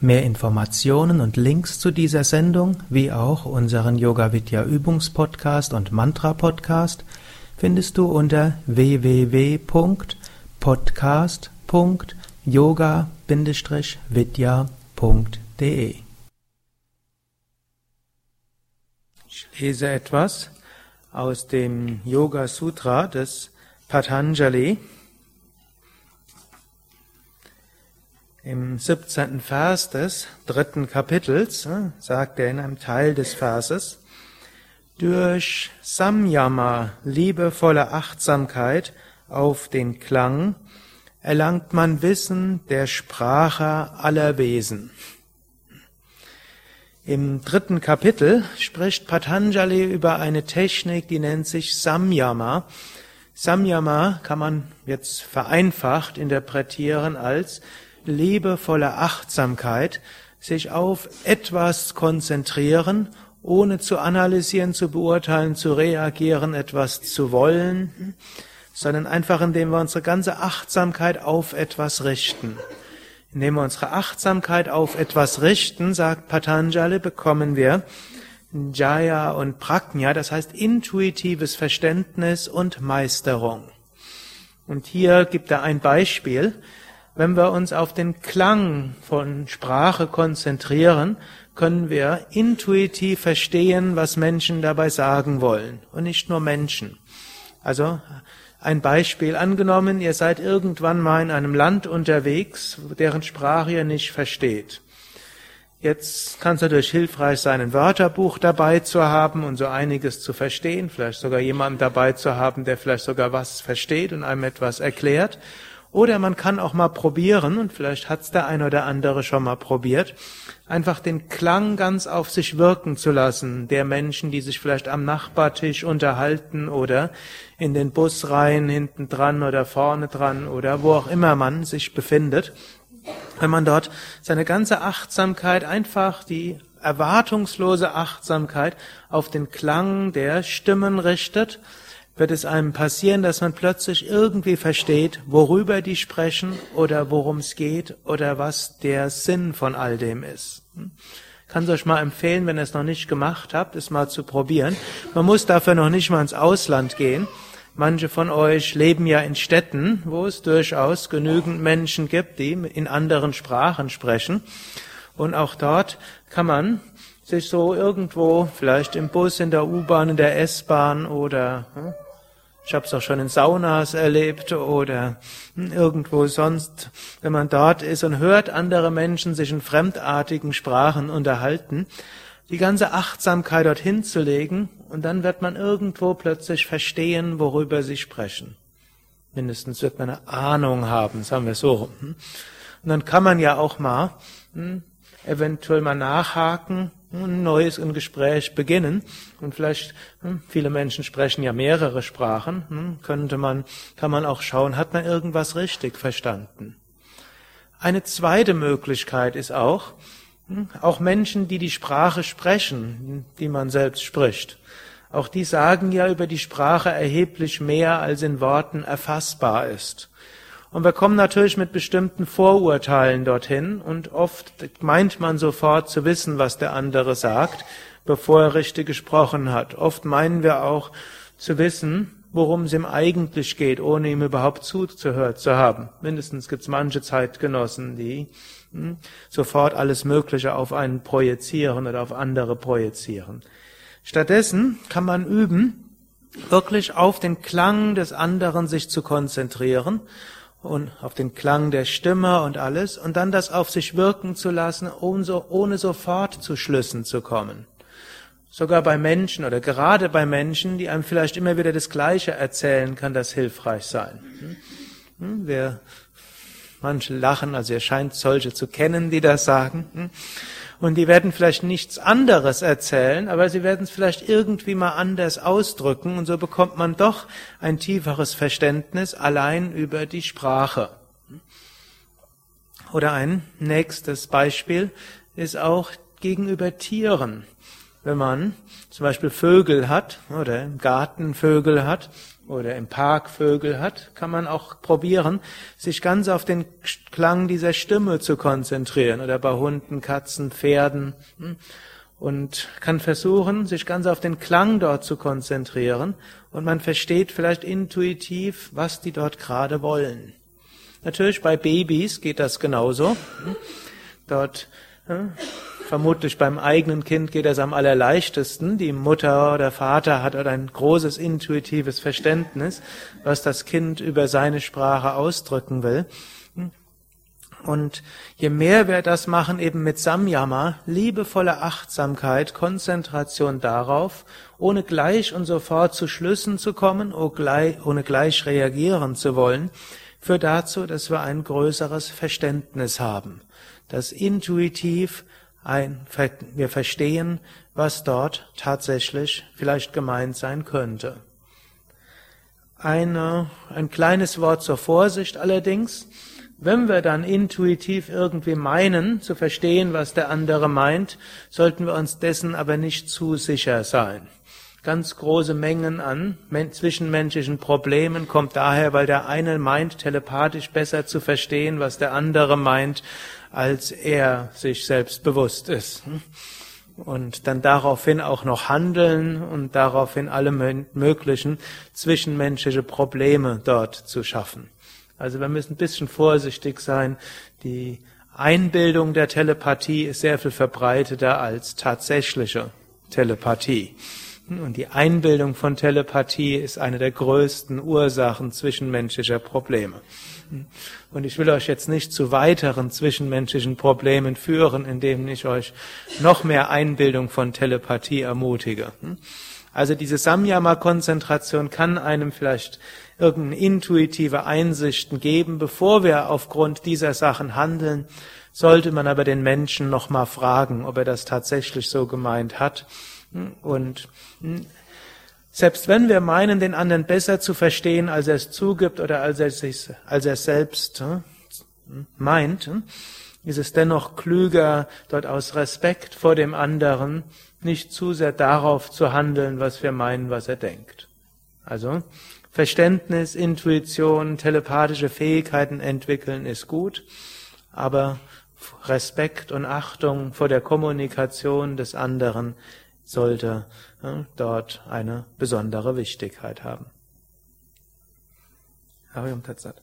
Mehr Informationen und Links zu dieser Sendung, wie auch unseren Yoga Vidya Übungspodcast und Mantra Podcast findest du unter www.podcast.yoga-vidya.de. Ich lese etwas aus dem Yoga Sutra des Patanjali Im 17. Vers des dritten Kapitels äh, sagt er in einem Teil des Verses, durch Samyama, liebevolle Achtsamkeit auf den Klang, erlangt man Wissen der Sprache aller Wesen. Im dritten Kapitel spricht Patanjali über eine Technik, die nennt sich Samyama. Samyama kann man jetzt vereinfacht interpretieren als liebevolle Achtsamkeit, sich auf etwas konzentrieren, ohne zu analysieren, zu beurteilen, zu reagieren, etwas zu wollen, sondern einfach indem wir unsere ganze Achtsamkeit auf etwas richten. Indem wir unsere Achtsamkeit auf etwas richten, sagt Patanjali, bekommen wir Jaya und Prajna, das heißt intuitives Verständnis und Meisterung. Und hier gibt er ein Beispiel. Wenn wir uns auf den Klang von Sprache konzentrieren, können wir intuitiv verstehen, was Menschen dabei sagen wollen und nicht nur Menschen. Also ein Beispiel angenommen, ihr seid irgendwann mal in einem Land unterwegs, deren Sprache ihr nicht versteht. Jetzt kann es natürlich hilfreich sein, ein Wörterbuch dabei zu haben und so einiges zu verstehen, vielleicht sogar jemanden dabei zu haben, der vielleicht sogar was versteht und einem etwas erklärt. Oder man kann auch mal probieren, und vielleicht hat's der ein oder andere schon mal probiert, einfach den Klang ganz auf sich wirken zu lassen, der Menschen, die sich vielleicht am Nachbartisch unterhalten oder in den Busreihen hinten dran oder vorne dran oder wo auch immer man sich befindet. Wenn man dort seine ganze Achtsamkeit einfach die erwartungslose Achtsamkeit auf den Klang der Stimmen richtet, wird es einem passieren, dass man plötzlich irgendwie versteht, worüber die sprechen oder worum es geht oder was der Sinn von all dem ist. Kann es euch mal empfehlen, wenn ihr es noch nicht gemacht habt, es mal zu probieren. Man muss dafür noch nicht mal ins Ausland gehen. Manche von euch leben ja in Städten, wo es durchaus genügend Menschen gibt, die in anderen Sprachen sprechen. Und auch dort kann man sich so irgendwo, vielleicht im Bus, in der U-Bahn, in der S-Bahn oder hm, ich habe es auch schon in Saunas erlebt oder irgendwo sonst, wenn man dort ist und hört andere Menschen sich in fremdartigen Sprachen unterhalten, die ganze Achtsamkeit dorthin zu legen und dann wird man irgendwo plötzlich verstehen, worüber sie sprechen. Mindestens wird man eine Ahnung haben, sagen wir so. Und dann kann man ja auch mal hm, eventuell mal nachhaken, ein neues Gespräch beginnen. Und vielleicht, hm, viele Menschen sprechen ja mehrere Sprachen, hm, könnte man, kann man auch schauen, hat man irgendwas richtig verstanden. Eine zweite Möglichkeit ist auch, hm, auch Menschen, die die Sprache sprechen, die man selbst spricht, auch die sagen ja über die Sprache erheblich mehr, als in Worten erfassbar ist. Und wir kommen natürlich mit bestimmten Vorurteilen dorthin und oft meint man sofort zu wissen, was der andere sagt, bevor er richtig gesprochen hat. Oft meinen wir auch zu wissen, worum es ihm eigentlich geht, ohne ihm überhaupt zugehört zu haben. Mindestens gibt es manche Zeitgenossen, die hm, sofort alles Mögliche auf einen projizieren oder auf andere projizieren. Stattdessen kann man üben, wirklich auf den Klang des anderen sich zu konzentrieren und auf den Klang der Stimme und alles und dann das auf sich wirken zu lassen, ohne sofort zu Schlüssen zu kommen. Sogar bei Menschen oder gerade bei Menschen, die einem vielleicht immer wieder das Gleiche erzählen, kann das hilfreich sein. Hm? Manche lachen, also ihr scheint solche zu kennen, die das sagen. Hm? Und die werden vielleicht nichts anderes erzählen, aber sie werden es vielleicht irgendwie mal anders ausdrücken und so bekommt man doch ein tieferes Verständnis allein über die Sprache. Oder ein nächstes Beispiel ist auch gegenüber Tieren. Wenn man zum Beispiel Vögel hat oder im Garten Vögel hat oder im Park Vögel hat, kann man auch probieren, sich ganz auf den Klang dieser Stimme zu konzentrieren oder bei Hunden, Katzen, Pferden hm, und kann versuchen, sich ganz auf den Klang dort zu konzentrieren und man versteht vielleicht intuitiv, was die dort gerade wollen. Natürlich bei Babys geht das genauso. Hm. Dort hm, Vermutlich beim eigenen Kind geht es am allerleichtesten. Die Mutter oder Vater hat ein großes intuitives Verständnis, was das Kind über seine Sprache ausdrücken will. Und je mehr wir das machen, eben mit Samyama, liebevolle Achtsamkeit, Konzentration darauf, ohne gleich und sofort zu Schlüssen zu kommen, ohne gleich reagieren zu wollen, führt dazu, dass wir ein größeres Verständnis haben, das intuitiv ein, wir verstehen, was dort tatsächlich vielleicht gemeint sein könnte. Eine, ein kleines Wort zur Vorsicht allerdings. Wenn wir dann intuitiv irgendwie meinen, zu verstehen, was der andere meint, sollten wir uns dessen aber nicht zu sicher sein. Ganz große Mengen an zwischenmenschlichen Problemen kommt daher, weil der eine meint, telepathisch besser zu verstehen, was der andere meint, als er sich selbst bewusst ist. Und dann daraufhin auch noch handeln und daraufhin alle möglichen zwischenmenschliche Probleme dort zu schaffen. Also wir müssen ein bisschen vorsichtig sein. Die Einbildung der Telepathie ist sehr viel verbreiteter als tatsächliche Telepathie. Und die Einbildung von Telepathie ist eine der größten Ursachen zwischenmenschlicher Probleme. Und ich will euch jetzt nicht zu weiteren zwischenmenschlichen Problemen führen, indem ich euch noch mehr Einbildung von Telepathie ermutige. Also diese Samyama-Konzentration kann einem vielleicht irgendeine intuitive Einsichten geben, bevor wir aufgrund dieser Sachen handeln. Sollte man aber den Menschen nochmal fragen, ob er das tatsächlich so gemeint hat. Und selbst wenn wir meinen, den anderen besser zu verstehen, als er es zugibt oder als er, sich, als er selbst hm, meint, hm, ist es dennoch klüger, dort aus Respekt vor dem anderen nicht zu sehr darauf zu handeln, was wir meinen, was er denkt. Also Verständnis, Intuition, telepathische Fähigkeiten entwickeln ist gut, aber Respekt und Achtung vor der Kommunikation des anderen sollte dort eine besondere Wichtigkeit haben. Harium Tatsat.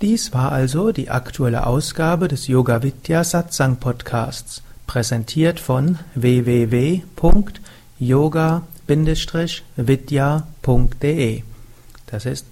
Dies war also die aktuelle Ausgabe des Yoga Vidya Satsang Podcasts, präsentiert von www.yoga-vidya.de. Das ist